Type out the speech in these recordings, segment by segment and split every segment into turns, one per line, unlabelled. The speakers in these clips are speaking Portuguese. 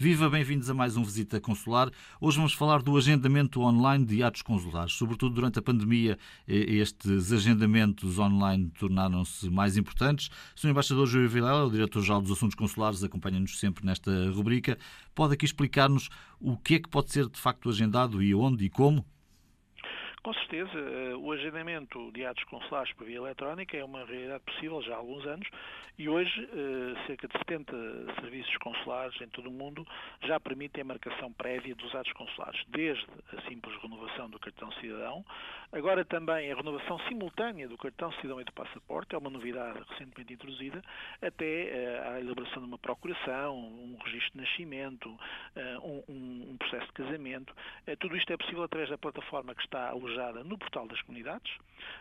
Viva, bem-vindos a mais um Visita Consular. Hoje vamos falar do agendamento online de atos consulares. Sobretudo durante a pandemia, estes agendamentos online tornaram-se mais importantes. O Sr. Embaixador Júlio Vilela, o Diretor-Geral dos Assuntos Consulares, acompanha-nos sempre nesta rubrica. Pode aqui explicar-nos o que é que pode ser de facto agendado e onde e como?
Com certeza, eh, o agendamento de atos consulares por via eletrónica é uma realidade possível já há alguns anos e hoje eh, cerca de 70 serviços consulares em todo o mundo já permitem a marcação prévia dos atos consulares, desde a simples renovação do cartão cidadão, agora também a renovação simultânea do cartão cidadão e do passaporte, é uma novidade recentemente introduzida, até eh, a elaboração de uma procuração, um registro de nascimento, um, processo de casamento. Tudo isto é possível através da plataforma que está alojada alojada no portal das comunidades.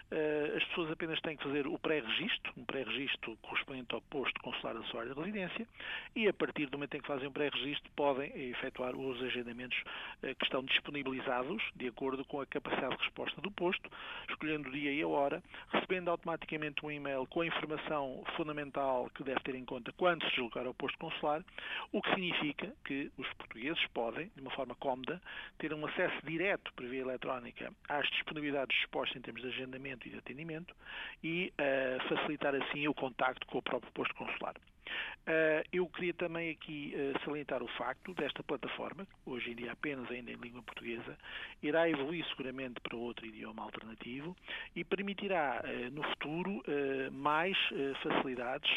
Eh, as pessoas apenas têm que fazer o pré-registro, um pré-registro correspondente ao posto consular da sua área de residência, e a partir do momento em que fazem o pré-registro podem efetuar os agendamentos eh, que estão disponibilizados de acordo com a capacidade de resposta do posto, escolhendo o dia e a hora, recebendo automaticamente um e-mail com a informação fundamental que deve ter em conta quando se deslocar ao posto consular, o que significa que os portugueses podem, de uma forma cómoda, ter um acesso direto por via eletrónica às disponibilidades dispostas em termos de agendamento e de atendimento e uh, facilitar assim o contacto com o próprio posto consular. Uh, eu queria também aqui uh, salientar o facto desta plataforma, hoje em dia apenas ainda em língua portuguesa, irá evoluir seguramente para outro idioma alternativo e permitirá uh, no futuro mais facilidades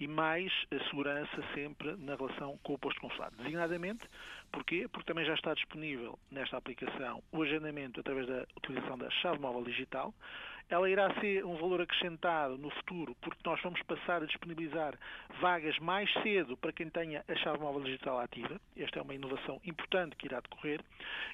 e mais segurança sempre na relação com o posto consular. Designadamente, porquê? Porque também já está disponível nesta aplicação o agendamento através da utilização da chave móvel digital, ela irá ser um valor acrescentado no futuro, porque nós vamos passar a disponibilizar vagas mais cedo para quem tenha a chave móvel digital ativa. Esta é uma inovação importante que irá decorrer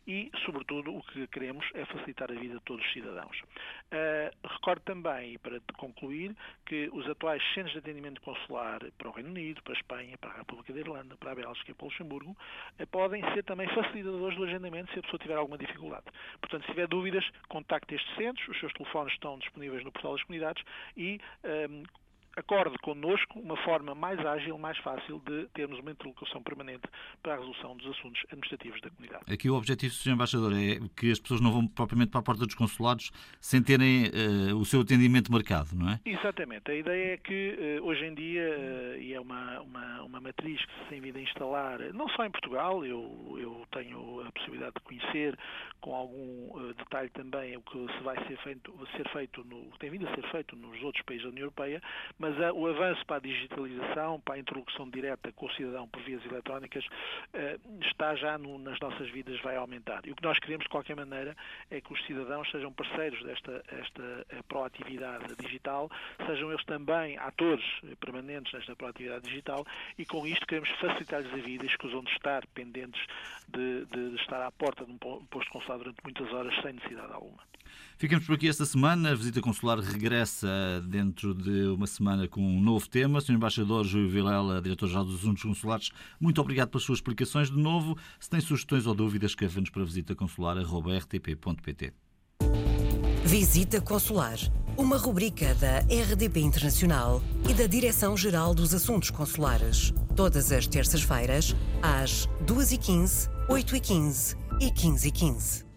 e, sobretudo, o que queremos é facilitar a vida de todos os cidadãos. Uh, recordo também, para concluir, que os atuais centros de atendimento consular para o Reino Unido, para a Espanha, para a República da Irlanda, para a Bélgica e para o Luxemburgo, uh, podem ser também facilitadores do agendamento se a pessoa tiver alguma dificuldade. Portanto, se tiver dúvidas, contacte estes centros, os seus telefones estão disponíveis no portal das comunidades e um, acorde connosco uma forma mais ágil, mais fácil de termos uma interlocução permanente para a resolução dos assuntos administrativos da comunidade.
Aqui o objetivo, Sr. Embaixador, é que as pessoas não vão propriamente para a porta dos consulados sem terem uh, o seu atendimento marcado, não é?
Exatamente. A ideia é que uh, hoje em dia, uh, e é uma, uma, uma, matriz que se tem vindo a instalar, não só em Portugal, eu, eu tenho a possibilidade de conhecer com algum detalhe também o que se vai ser feito, ser feito no, tem vindo a ser feito nos outros países da União Europeia, mas a, o avanço para a digitalização, para a introdução direta com o cidadão por vias eletrónicas, eh, está já no, nas nossas vidas, vai aumentar. E o que nós queremos, de qualquer maneira, é que os cidadãos sejam parceiros desta esta eh, proatividade digital, sejam eles também atores permanentes nesta proatividade digital e com isto queremos facilitar-lhes a vida escusam de estar pendentes de, de, de estar à porta de um posto consular durante muitas horas sem necessidade alguma.
Ficamos por aqui esta semana. A visita consular regressa dentro de uma semana com um novo tema. Sr. Embaixador Júlio Vilela, Diretor-Geral dos Assuntos Consulares, muito obrigado pelas suas explicações. De novo, se tem sugestões ou dúvidas, escreva-nos para visitaconsular.rtp.pt.
Visita Consular, uma rubrica da RDP Internacional e da Direção-Geral dos Assuntos Consulares. Todas as terças-feiras, às 2h15, 8h15 e 15h15.